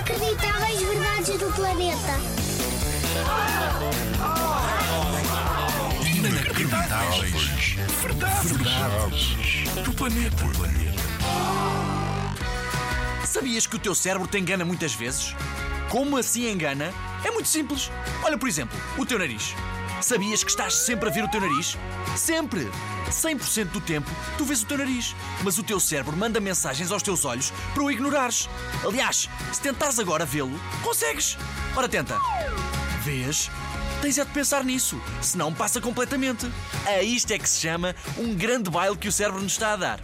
Inacreditáveis verdades do planeta. Inacreditáveis. Verdades. Verdades. Do planeta. Sabias que o teu cérebro te engana muitas vezes? Como assim engana? É muito simples. Olha, por exemplo, o teu nariz. Sabias que estás sempre a ver o teu nariz? Sempre! 100% do tempo tu vês o teu nariz, mas o teu cérebro manda mensagens aos teus olhos para o ignorares. Aliás, se tentares agora vê-lo, consegues. Ora, tenta. Vês? Tens é de pensar nisso, senão passa completamente. A isto é que se chama um grande baile que o cérebro nos está a dar.